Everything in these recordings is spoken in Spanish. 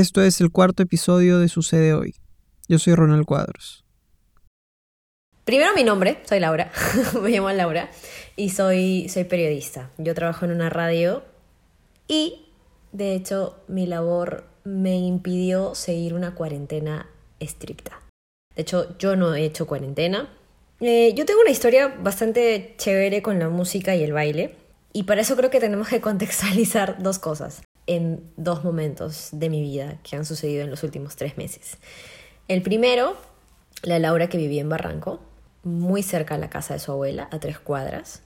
Esto es el cuarto episodio de Sucede Hoy. Yo soy Ronald Cuadros. Primero mi nombre, soy Laura, me llamo Laura y soy, soy periodista. Yo trabajo en una radio y de hecho mi labor me impidió seguir una cuarentena estricta. De hecho, yo no he hecho cuarentena. Eh, yo tengo una historia bastante chévere con la música y el baile y para eso creo que tenemos que contextualizar dos cosas en dos momentos de mi vida que han sucedido en los últimos tres meses. El primero, la Laura que vivía en Barranco, muy cerca de la casa de su abuela, a tres cuadras,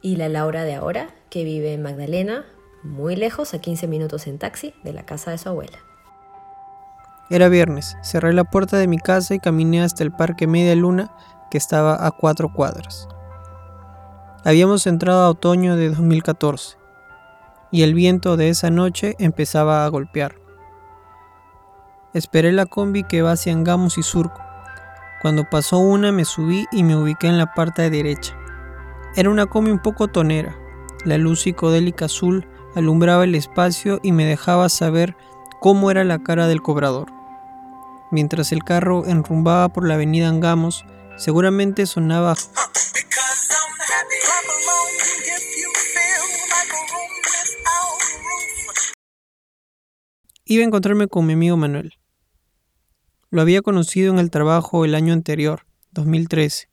y la Laura de ahora, que vive en Magdalena, muy lejos, a 15 minutos en taxi de la casa de su abuela. Era viernes, cerré la puerta de mi casa y caminé hasta el parque Media Luna, que estaba a cuatro cuadras. Habíamos entrado a otoño de 2014 y el viento de esa noche empezaba a golpear. Esperé la combi que va hacia Angamos y Surco. Cuando pasó una me subí y me ubiqué en la parte derecha. Era una combi un poco tonera. La luz psicodélica azul alumbraba el espacio y me dejaba saber cómo era la cara del cobrador. Mientras el carro enrumbaba por la avenida Angamos, seguramente sonaba Iba a encontrarme con mi amigo Manuel. Lo había conocido en el trabajo el año anterior, 2013.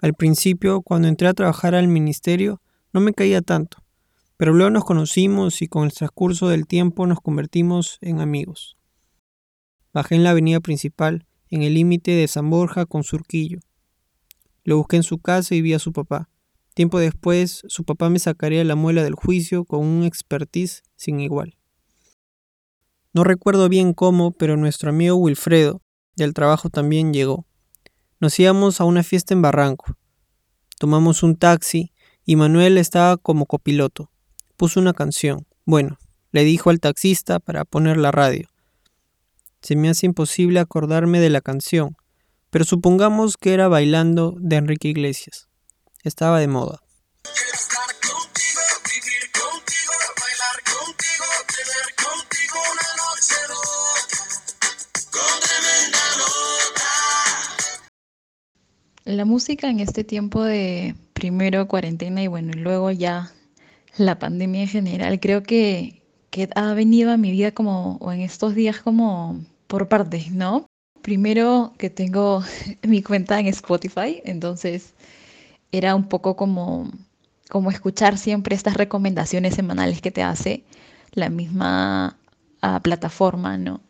Al principio, cuando entré a trabajar al ministerio, no me caía tanto, pero luego nos conocimos y con el transcurso del tiempo nos convertimos en amigos. Bajé en la avenida principal, en el límite de San Borja con Surquillo. Lo busqué en su casa y vi a su papá. Tiempo después, su papá me sacaría la muela del juicio con un expertise sin igual. No recuerdo bien cómo, pero nuestro amigo Wilfredo, del trabajo también llegó. Nos íbamos a una fiesta en Barranco. Tomamos un taxi y Manuel estaba como copiloto. Puso una canción. Bueno, le dijo al taxista para poner la radio. Se me hace imposible acordarme de la canción, pero supongamos que era bailando de Enrique Iglesias. Estaba de moda. La música en este tiempo de primero cuarentena y bueno, y luego ya la pandemia en general, creo que, que ha venido a mi vida como, o en estos días como por partes, ¿no? Primero que tengo mi cuenta en Spotify, entonces era un poco como, como escuchar siempre estas recomendaciones semanales que te hace la misma ah, plataforma, ¿no?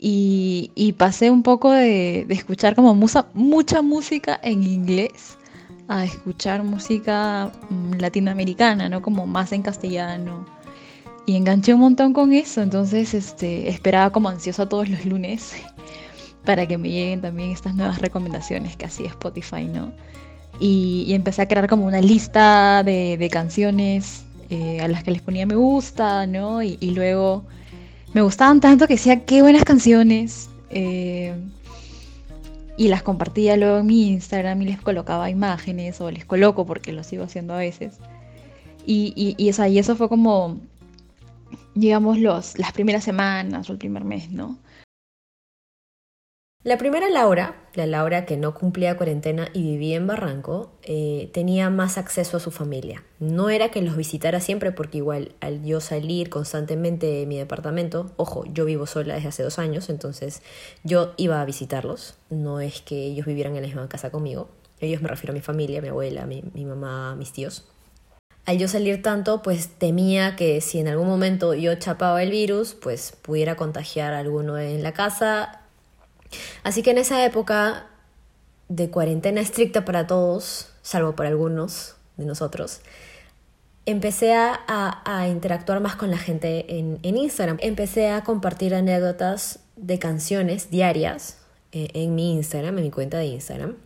Y, pasé un poco de, escuchar como mucha música en inglés a escuchar música mm, latinoamericana, ¿no? Como más en castellano. Y enganché un montón con eso, entonces este, esperaba como ansiosa todos los lunes para que me lleguen también estas nuevas recomendaciones que hacía Spotify, ¿no? Y, empecé a crear como una lista de, canciones eh, a las que les ponía me gusta, ¿no? y luego me gustaban tanto que decía qué buenas canciones. Eh, y las compartía luego en mi Instagram y les colocaba imágenes o les coloco porque lo sigo haciendo a veces. Y, y, y, eso fue como, digamos, los, las primeras semanas o el primer mes, ¿no? La primera Laura, la Laura que no cumplía cuarentena y vivía en Barranco, eh, tenía más acceso a su familia. No era que los visitara siempre porque igual al yo salir constantemente de mi departamento, ojo, yo vivo sola desde hace dos años, entonces yo iba a visitarlos. No es que ellos vivieran en la misma casa conmigo. Ellos me refiero a mi familia, mi abuela, mi, mi mamá, mis tíos. Al yo salir tanto, pues temía que si en algún momento yo chapaba el virus, pues pudiera contagiar a alguno en la casa Así que en esa época de cuarentena estricta para todos, salvo para algunos de nosotros, empecé a, interactuar más con la gente en, Instagram. Empecé a compartir anécdotas de canciones diarias eh, en mi Instagram, en mi cuenta de Instagram.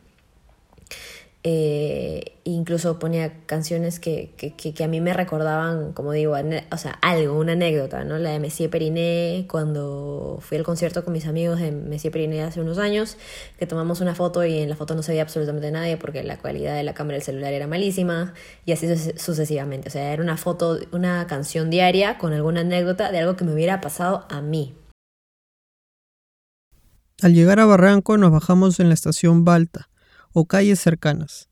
Eh, incluso ponía canciones que, que, que, a mí me recordaban, como digo, o sea, algo, una anécdota, ¿no? La de Messier Periné, cuando fui al concierto con mis amigos de Messier Periné hace unos años, que tomamos una foto y en la foto no se veía absolutamente nadie porque la calidad de la cámara del celular era malísima y así sucesivamente. O sea, era una foto, una canción diaria con alguna anécdota de algo que me hubiera pasado a mí. Al llegar a Barranco nos bajamos en la estación Balta o calles cercanas.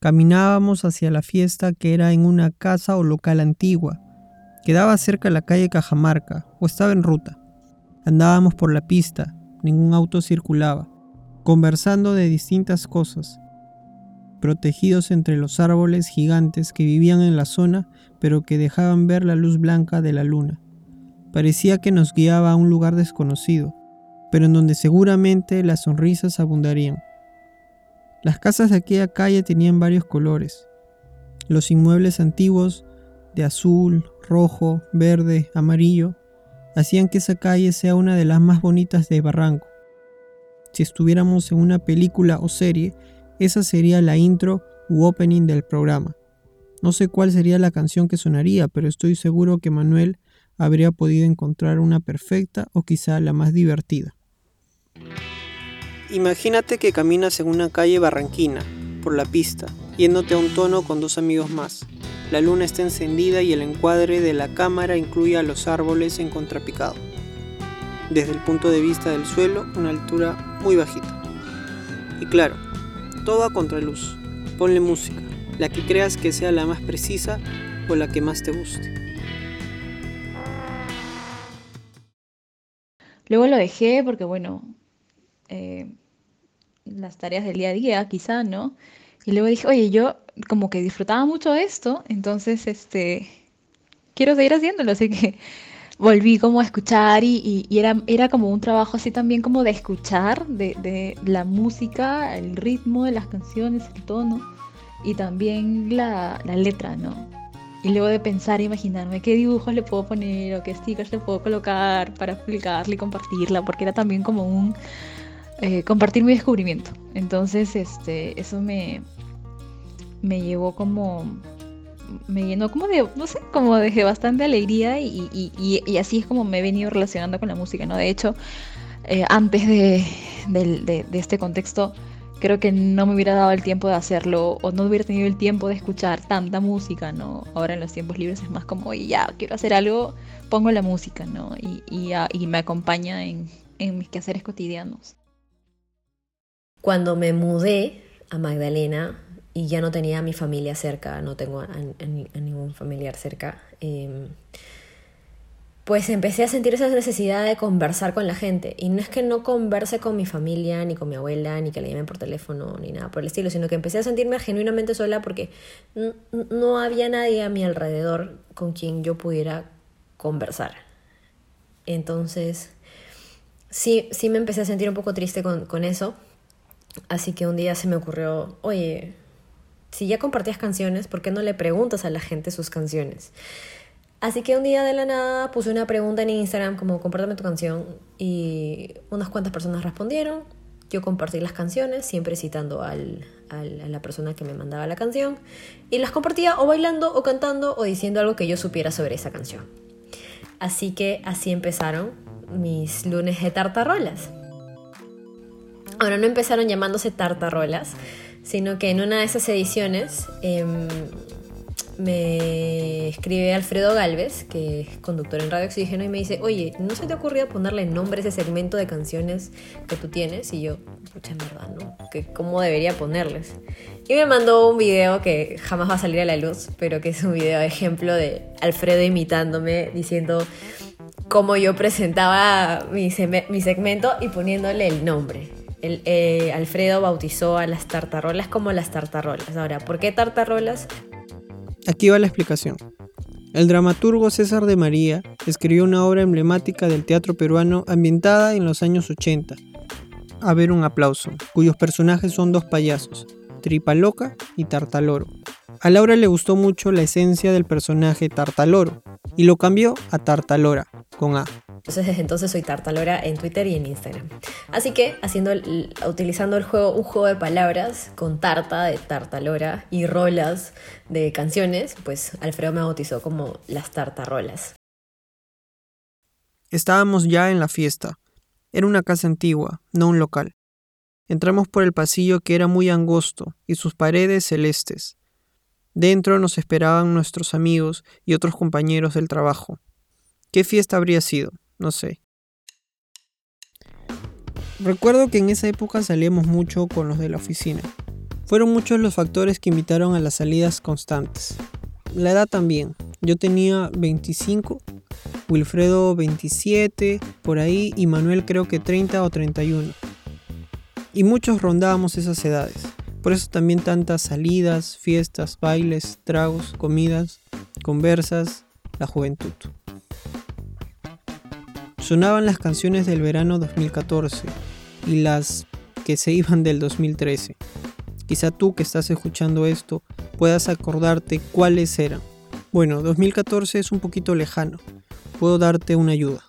Caminábamos hacia la fiesta que era en una casa o local antigua. Quedaba cerca la calle Cajamarca o estaba en ruta. Andábamos por la pista, ningún auto circulaba, conversando de distintas cosas, protegidos entre los árboles gigantes que vivían en la zona pero que dejaban ver la luz blanca de la luna. Parecía que nos guiaba a un lugar desconocido, pero en donde seguramente las sonrisas abundarían. Las casas de aquella calle tenían varios colores. Los inmuebles antiguos, de azul, rojo, verde, amarillo, hacían que esa calle sea una de las más bonitas de Barranco. Si estuviéramos en una película o serie, esa sería la intro u opening del programa. No sé cuál sería la canción que sonaría, pero estoy seguro que Manuel habría podido encontrar una perfecta o quizá la más divertida. Imagínate que caminas en una calle barranquina, por la pista, yéndote a un tono con dos amigos más. La luna está encendida y el encuadre de la cámara incluye a los árboles en contrapicado. Desde el punto de vista del suelo, una altura muy bajita. Y claro, todo a contraluz. Ponle música, la que creas que sea la más precisa o la que más te guste. Luego lo dejé porque, bueno, eh, las tareas del día a día, quizá, ¿no? Y luego dije, oye, yo como que disfrutaba mucho esto, entonces, este, quiero seguir haciéndolo, así que volví como a escuchar y, era, era como un trabajo así también como de escuchar, de, la música, el ritmo de las canciones, el tono y también la, letra, ¿no? Y luego de pensar, imaginarme qué dibujos le puedo poner o qué stickers le puedo colocar para publicarla y compartirla, porque era también como un eh, compartir mi descubrimiento. Entonces, este, eso me, me llevó como, me llenó como de, no sé, como de bastante alegría y, y, así es como me he venido relacionando con la música, ¿no? De hecho, eh, antes de, de, de, este contexto, creo que no me hubiera dado el tiempo de hacerlo o no hubiera tenido el tiempo de escuchar tanta música, ¿no? Ahora en los tiempos libres es más como, ya, quiero hacer algo, pongo la música, ¿no? Y, y me acompaña en, en mis quehaceres cotidianos. Cuando me mudé a Magdalena y ya no tenía a mi familia cerca, no tengo a, ningún familiar cerca, em, pues empecé a sentir esa necesidad de conversar con la gente. Y no es que no converse con mi familia, ni con mi abuela, ni que le llamen por teléfono, ni nada por el estilo, sino que empecé a sentirme genuinamente sola porque no había nadie a mi alrededor con quien yo pudiera conversar. Entonces, sí, sí me empecé a sentir un poco triste con, con eso. Así que un día se me ocurrió, oye, si ya compartías canciones, ¿por qué no le preguntas a la gente sus canciones? Así que un día de la nada puse una pregunta en Instagram como compártame tu canción y unas cuantas personas respondieron. Yo compartí las canciones, siempre citando al, a la persona que me mandaba la canción, y las compartía o bailando o cantando o diciendo algo que yo supiera sobre esa canción. Así que así empezaron mis lunes de tartarolas. Ahora no empezaron llamándose tartarolas, sino que en una de esas ediciones em, me escribe Alfredo Galvez, que es conductor en Radio Oxígeno, y me dice, oye, ¿no se te ha ocurrido ponerle nombre a ese segmento de canciones que tú tienes? Y yo, pucha, verdad, ¿no? ¿Cómo debería ponerles? Y me mandó un video que jamás va a salir a la luz, pero que es un video de ejemplo de Alfredo imitándome, diciendo cómo yo presentaba mi segmento y poniéndole el nombre eh, Alfredo bautizó a las tartarolas como las tartarolas. Ahora, ¿por qué tartarolas? Aquí va la explicación. El dramaturgo César de María escribió una obra emblemática del teatro peruano ambientada en los años 80. A ver un aplauso, cuyos personajes son dos payasos, Tripaloca y Tartaloro. A Laura le gustó mucho la esencia del personaje Tartaloro y lo cambió a Tartalora, con A. Entonces desde entonces soy Tartalora en Twitter y en Instagram. Así que haciendo utilizando el juego, un juego de palabras con tarta de Tartalora y rolas de canciones, pues Alfredo me bautizó como las tartarolas. Estábamos ya en la fiesta. Era una casa antigua, no un local. Entramos por el pasillo que era muy angosto y sus paredes celestes. Dentro nos esperaban nuestros amigos y otros compañeros del trabajo. ¿Qué fiesta habría sido? No sé. Recuerdo que en esa época salíamos mucho con los de la oficina. Fueron muchos los factores que invitaron a las salidas constantes. La edad también. Yo tenía 25, Wilfredo 27, por ahí, y Manuel creo que 30 o 31. Y muchos rondábamos esas edades. Por eso también tantas salidas, fiestas, bailes, tragos, comidas, conversas, la juventud. Sonaban las canciones del verano 2014 y las que se iban del 2013. Quizá tú que estás escuchando esto puedas acordarte cuáles eran. Bueno, 2014 es un poquito lejano. Puedo darte una ayuda.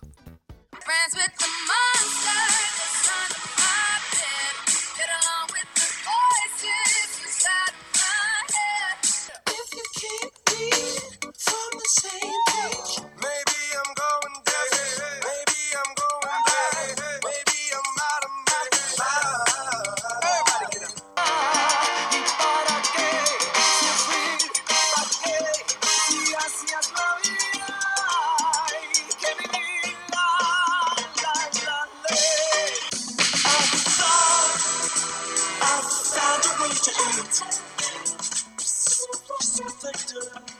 Thank you.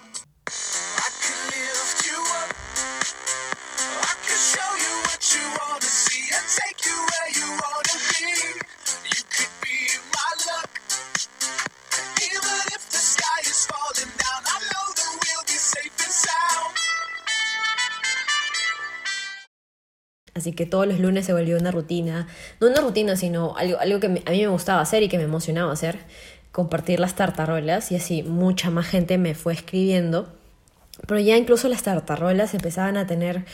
Así que todos los lunes se volvió una rutina, no una rutina, sino algo, algo que a mí me gustaba hacer y que me emocionaba hacer, compartir las tartarolas y así mucha más gente me fue escribiendo. Pero ya incluso las tartarolas empezaban a tener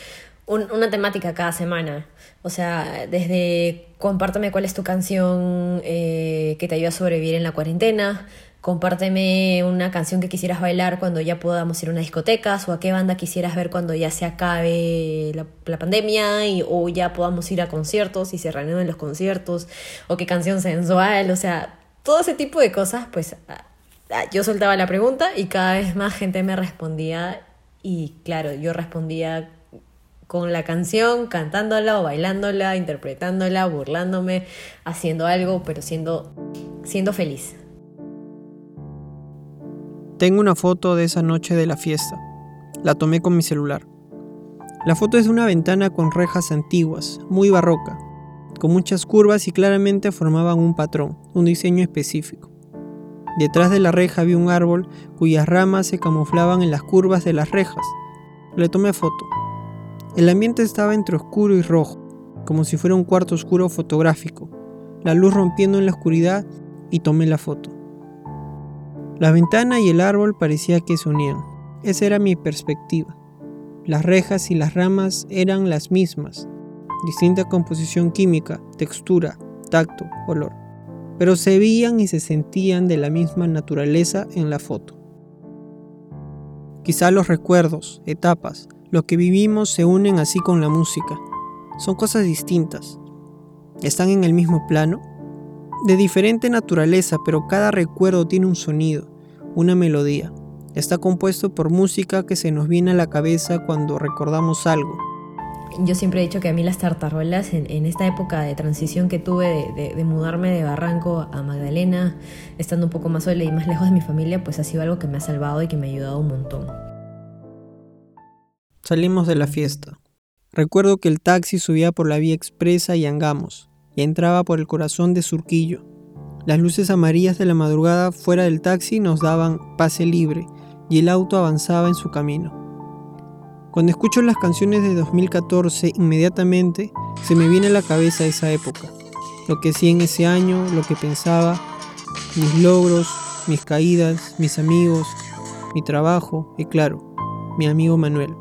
una temática cada semana. O sea, desde compártame cuál es tu canción eh, que te ayuda a sobrevivir en la cuarentena, compárteme una canción que quisieras bailar cuando ya podamos ir a una discoteca o a qué banda quisieras ver cuando ya se acabe la, pandemia y, o ya podamos ir a conciertos y se reanuden los conciertos o qué canción sensual, o sea, todo ese tipo de cosas, pues yo soltaba la pregunta y cada vez más gente me respondía y claro, yo respondía con la canción, cantándola o bailándola, interpretándola, burlándome, haciendo algo, pero siendo, siendo feliz. Tengo una foto de esa noche de la fiesta. La tomé con mi celular. La foto es de una ventana con rejas antiguas, muy barroca, con muchas curvas y claramente formaban un patrón, un diseño específico. Detrás de la reja había un árbol cuyas ramas se camuflaban en las curvas de las rejas. Le tomé foto. El ambiente estaba entre oscuro y rojo, como si fuera un cuarto oscuro fotográfico, la luz rompiendo en la oscuridad y tomé la foto. La ventana y el árbol parecía que se unían. Esa era mi perspectiva. Las rejas y las ramas eran las mismas, distinta composición química, textura, tacto, olor, pero se veían y se sentían de la misma naturaleza en la foto. Quizá los recuerdos, etapas, lo que vivimos se unen así con la música. Son cosas distintas. ¿Están en el mismo plano? De diferente naturaleza, pero cada recuerdo tiene un sonido, una melodía. Está compuesto por música que se nos viene a la cabeza cuando recordamos algo. Yo siempre he dicho que a mí las tartaruelas, en, esta época de transición que tuve de, mudarme de Barranco a Magdalena, estando un poco más sola y más lejos de mi familia, pues ha sido algo que me ha salvado y que me ha ayudado un montón. Salimos de la fiesta. Recuerdo que el taxi subía por la vía expresa y angamos entraba por el corazón de Surquillo. Las luces amarillas de la madrugada fuera del taxi nos daban pase libre y el auto avanzaba en su camino. Cuando escucho las canciones de 2014, inmediatamente se me viene a la cabeza esa época, lo que hacía en ese año, lo que pensaba, mis logros, mis caídas, mis amigos, mi trabajo y claro, mi amigo Manuel.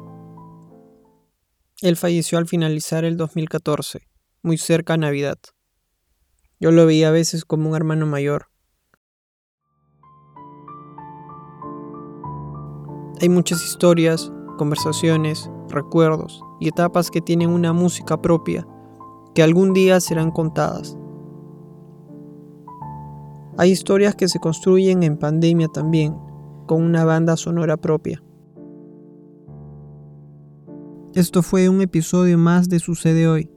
Él falleció al finalizar el 2014 muy cerca a Navidad. Yo lo veía a veces como un hermano mayor. Hay muchas historias, conversaciones, recuerdos y etapas que tienen una música propia que algún día serán contadas. Hay historias que se construyen en pandemia también, con una banda sonora propia. Esto fue un episodio más de Sucede Hoy